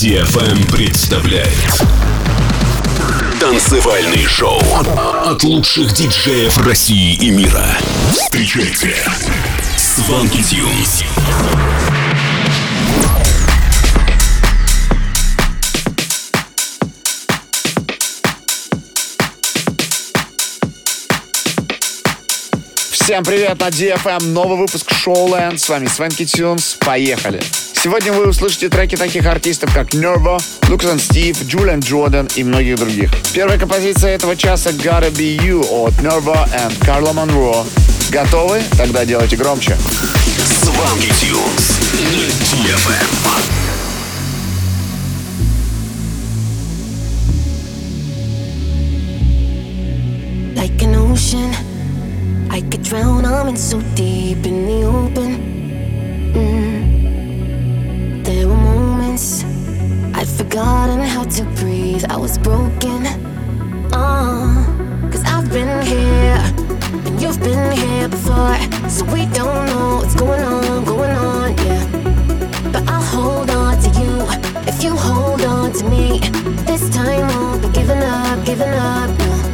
DFM представляет Танцевальный шоу от лучших диджеев России и мира. Встречайте Сванки Тюнс. Всем привет на DFM, новый выпуск Showland, с вами Свенки Тюнс, поехали! Сегодня вы услышите треки таких артистов, как Nervo, Lucas Стив, Джулиан Джордан и многих других. Первая композиция этого часа Gotta Be You от Nervo и Карла Монро. Готовы? Тогда делайте громче. Сванки Тюнс на DFM. like an ocean. I could drown, I'm in so deep in the open. Mm. I'd forgotten how to breathe, I was broken. Uh, Cause I've been here, and you've been here before. So we don't know what's going on, going on, yeah. But I'll hold on to you if you hold on to me. This time won't be giving up, giving up.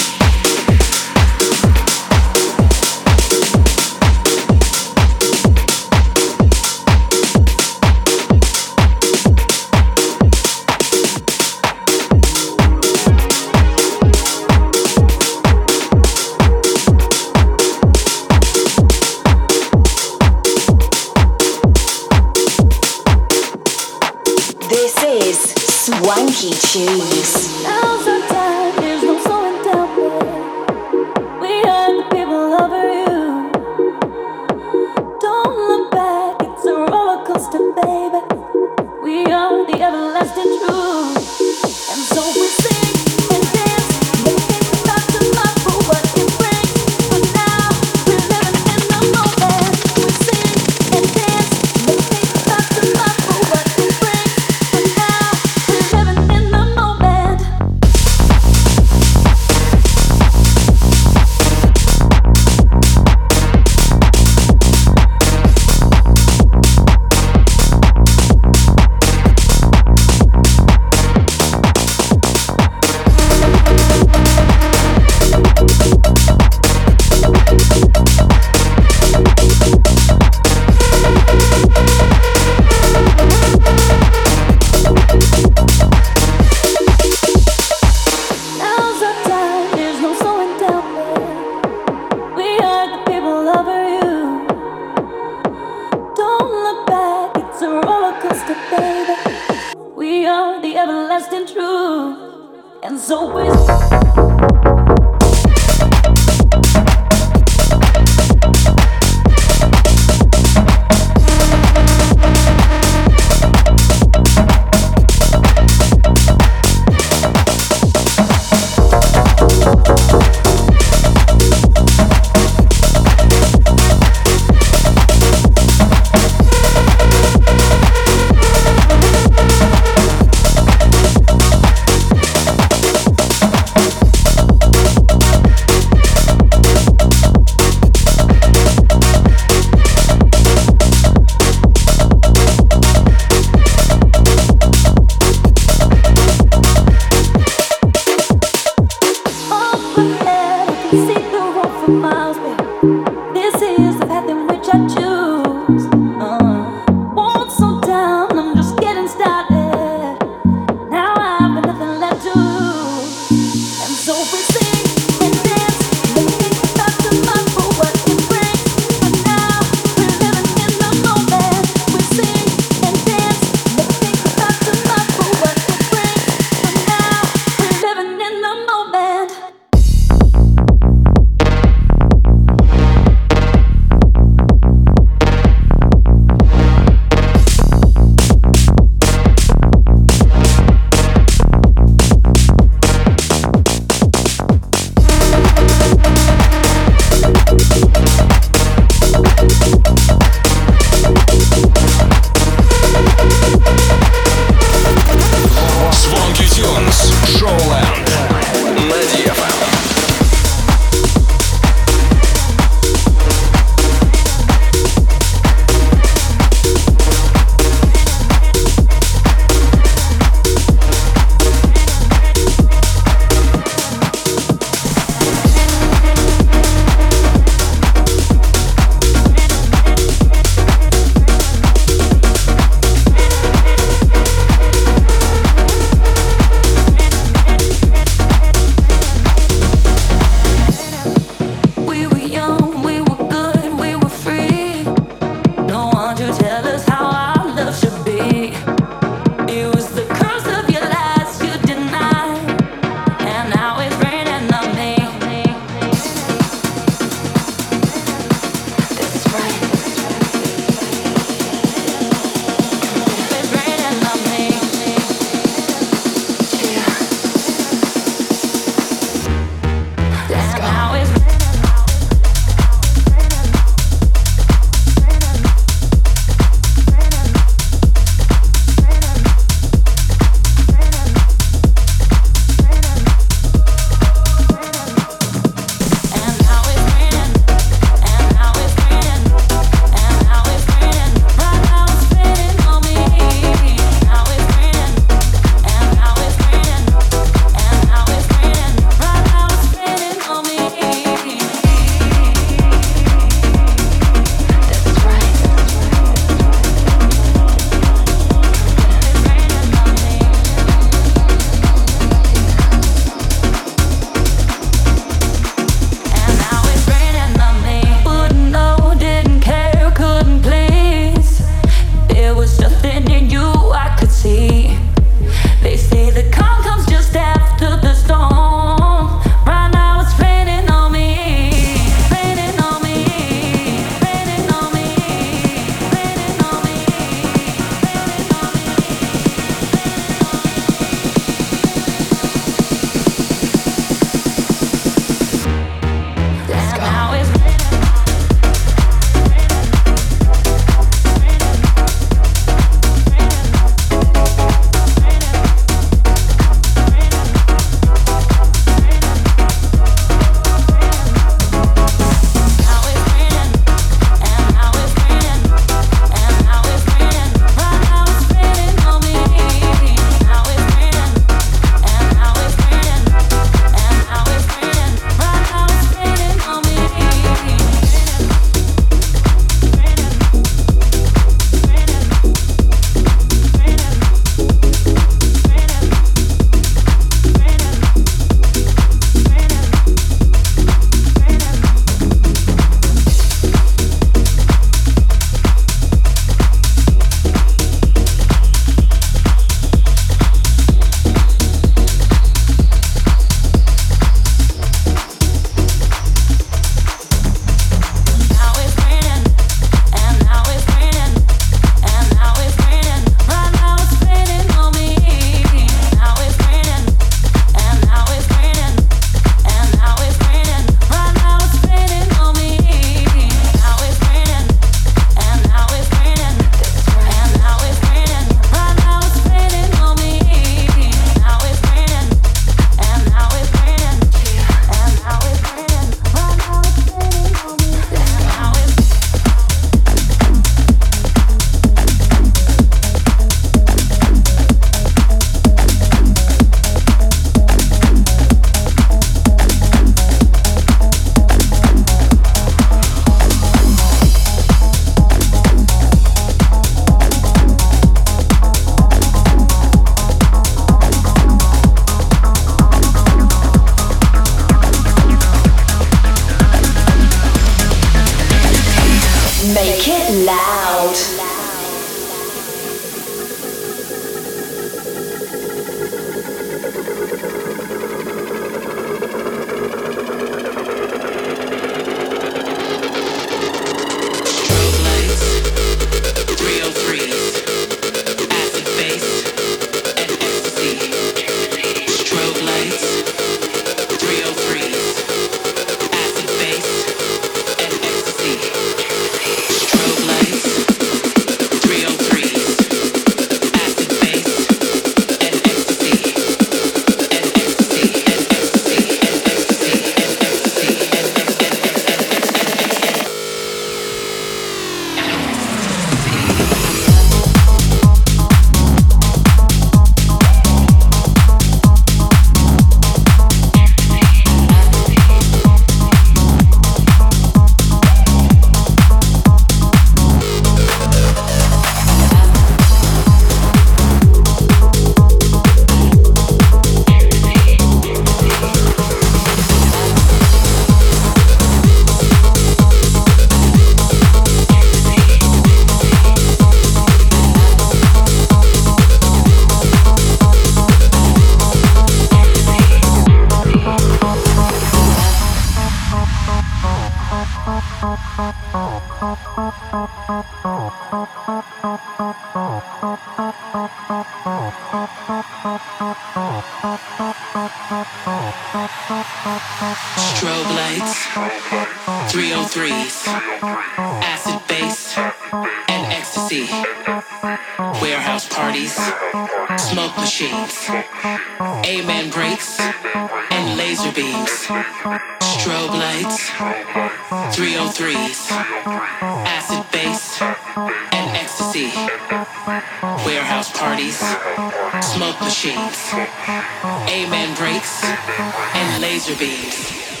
Amen breaks, and laser beams.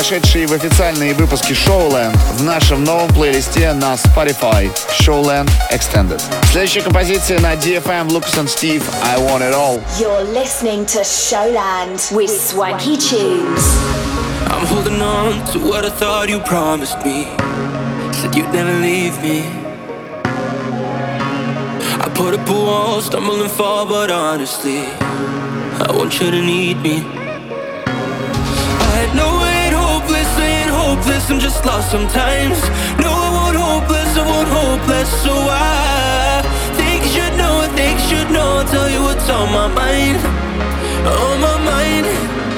вошедшие в официальные выпуски Showland в нашем новом плейлисте на Spotify Showland Extended. Следующая композиция на DFM Lucas and Steve I Want It All. You're listening to Showland with Swanky Tunes. I'm holding on to what I thought you promised me. Said you'd never leave me. I put up a wall, stumbling fall, but honestly, I want you to need me. I had hopeless, I'm just lost sometimes. No, I want hopeless, I want hopeless, so I think you should know, think you should know. I'll tell you what's on my mind, on my mind.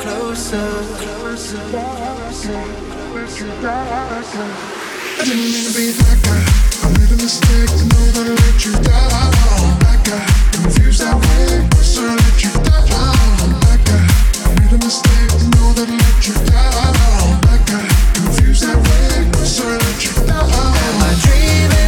closer, closer, closer, closer. I didn't mean to be that guy. I made a mistake know that I let you down. That guy, confused that way, so I let you down. That guy, made a mistake know that I let you down. That guy, confused that way, so I let you down. Am I dreaming?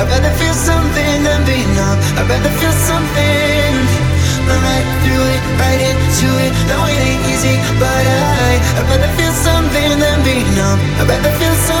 I'd rather feel something than be numb. I'd rather feel something. I'm right through it, right into it. No, it ain't easy, but I. I'd rather feel something than be numb. I'd rather feel something.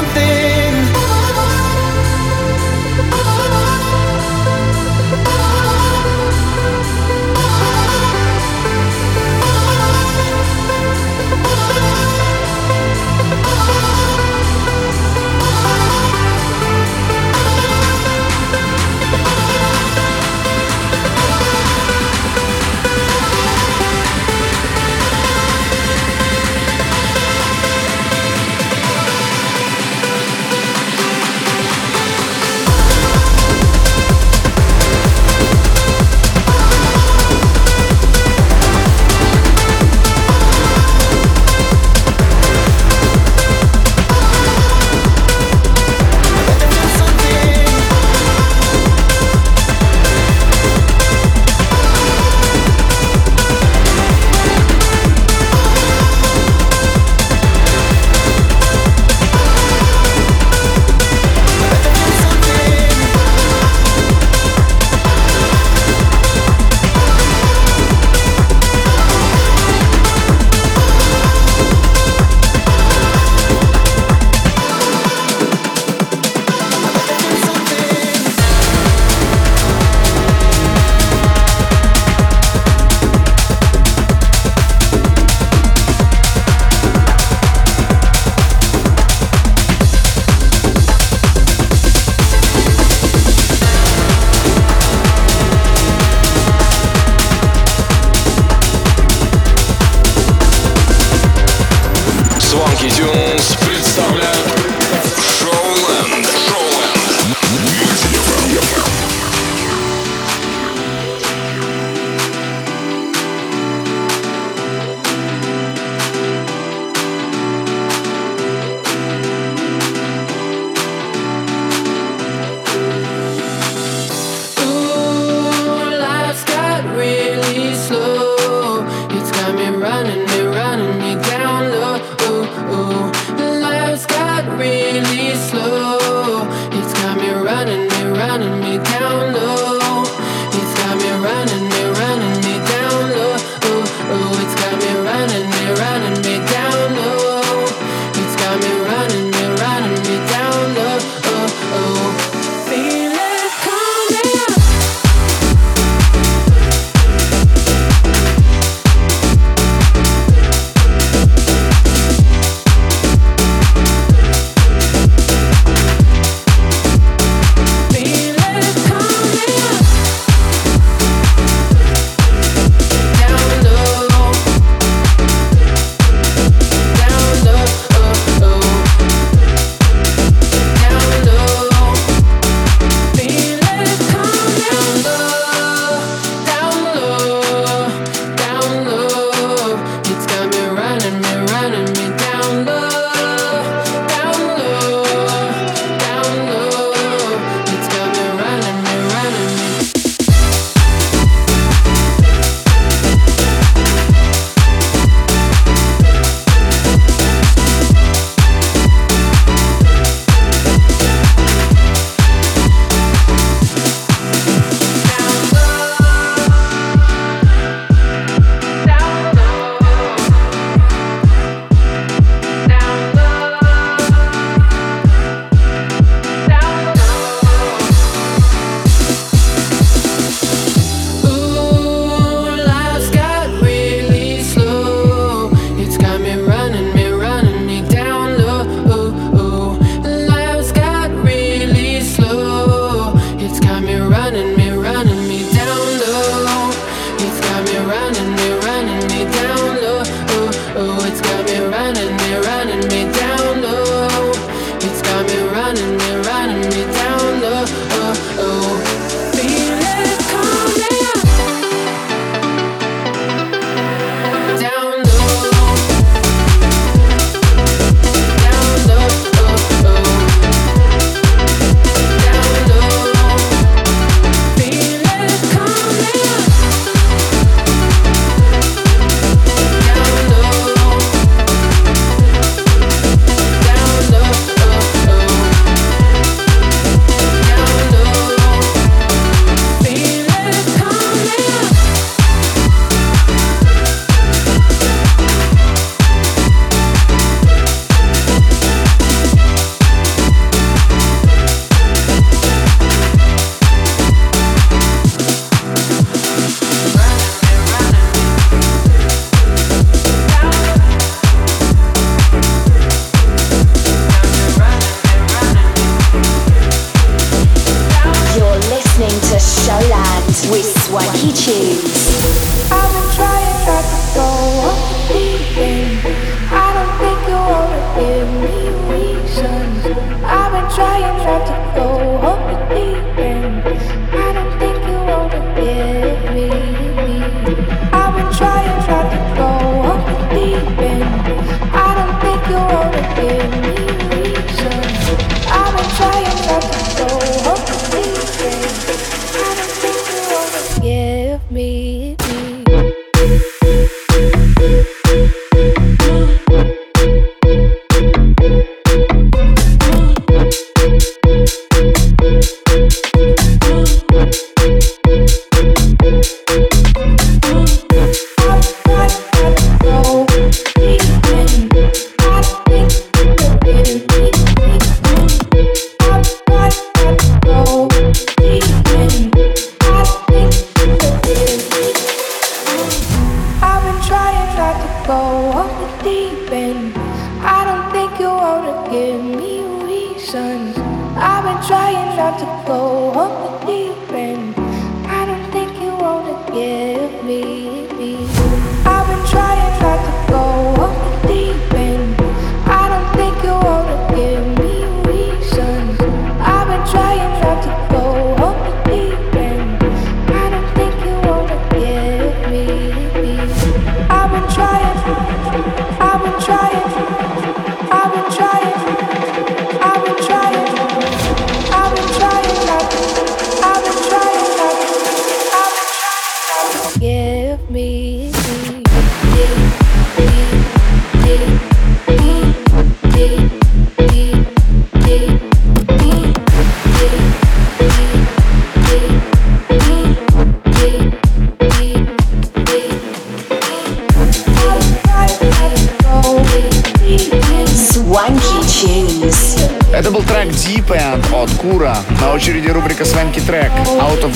Forgive me.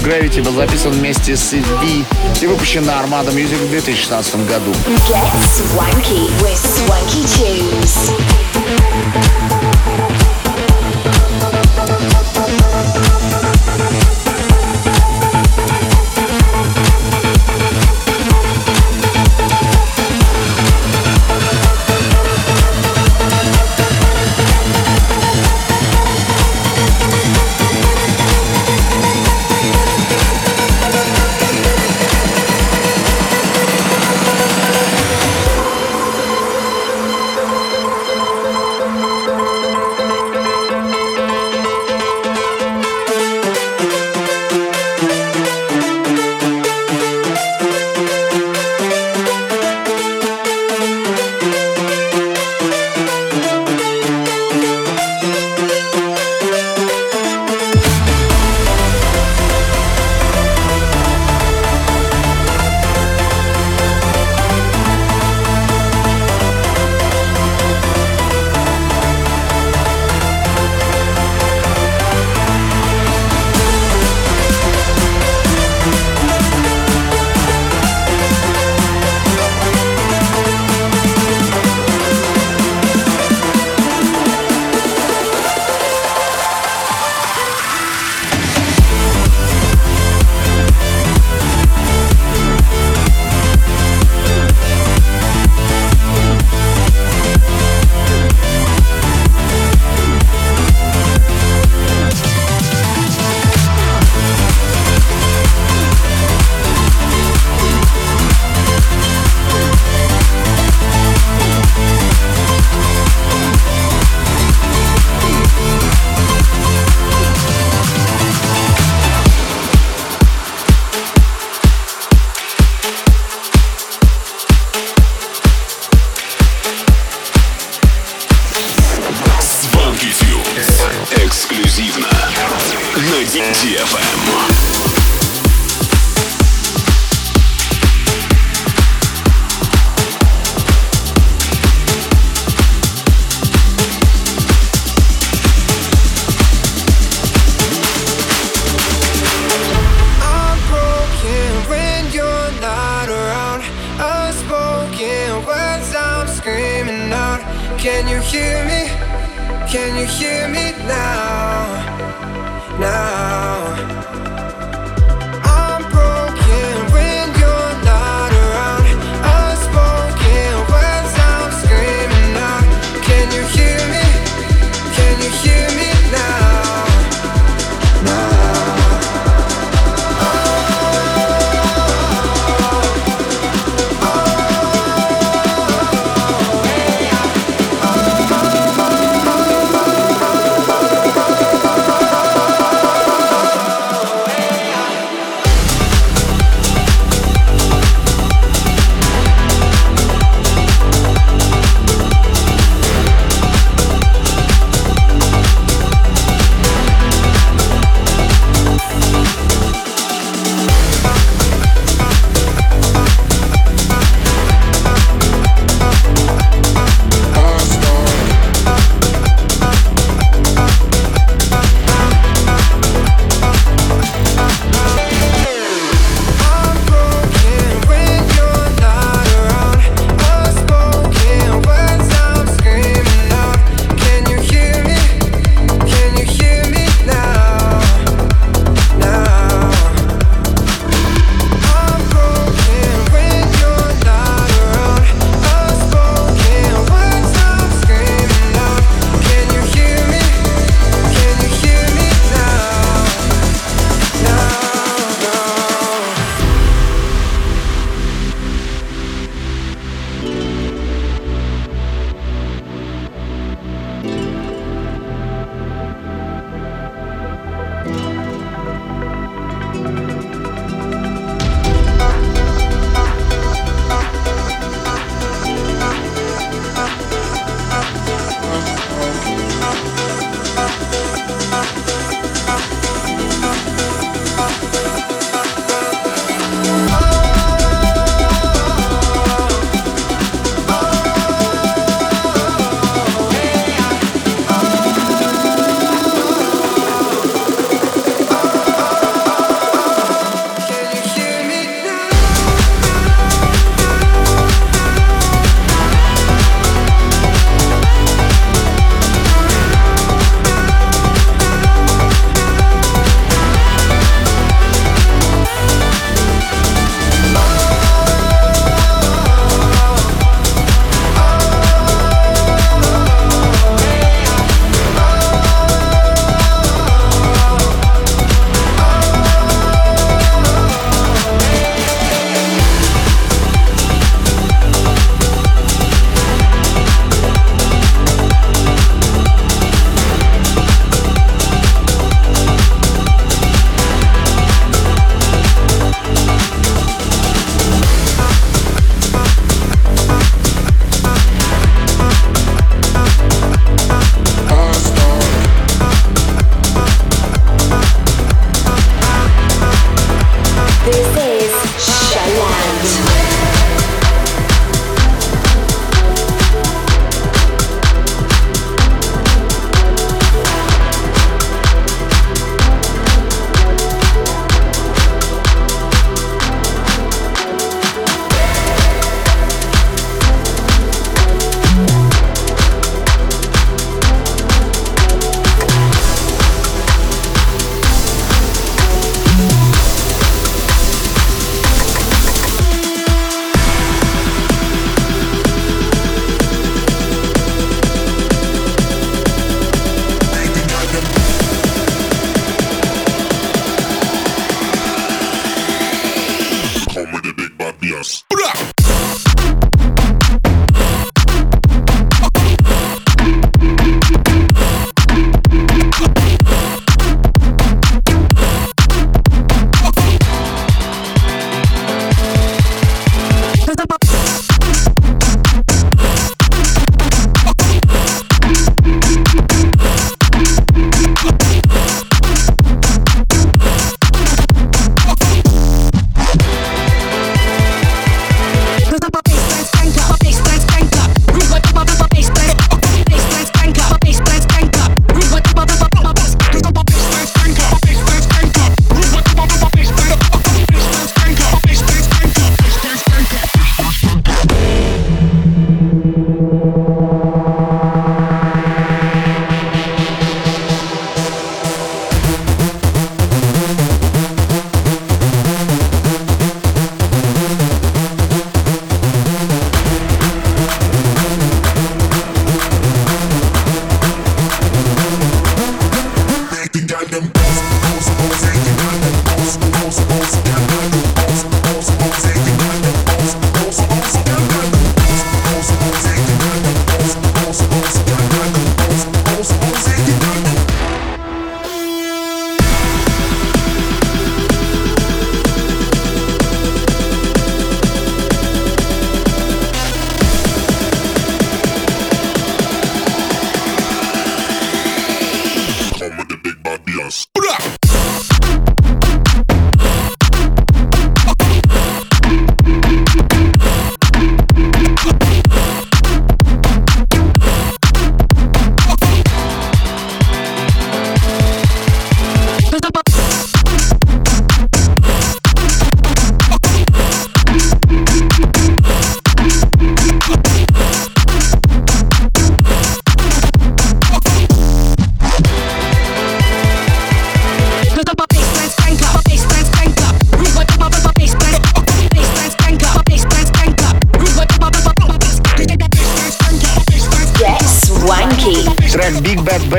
Gravity был записан вместе с EV и выпущен на Armada Music в 2016 году. Get swanky with swanky tunes.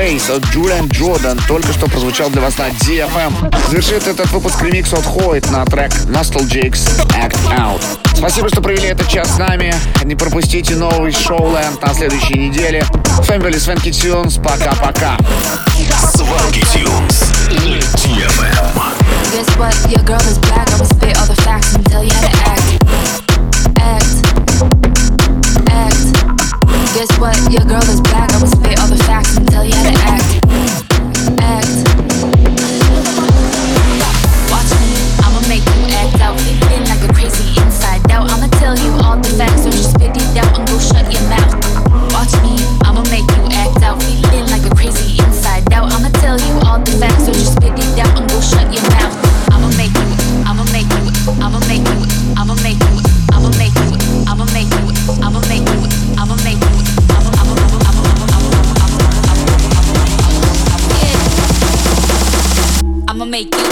Space от Джулиан Джордан только что прозвучал для вас на DFM. Завершит этот выпуск ремикс от Хойт на трек Nostalgics Act Out. Спасибо, что провели этот час с нами. Не пропустите новый шоуленд на следующей неделе. С вами были Свенки Тюнс. Пока-пока. Свенки Тюнс. DFM. Эм. Guess what? Your girl is back. I'ma spit all the facts and tell you how to act. Guess what? Your girl is back. I will spit all the facts and tell you how to act. make you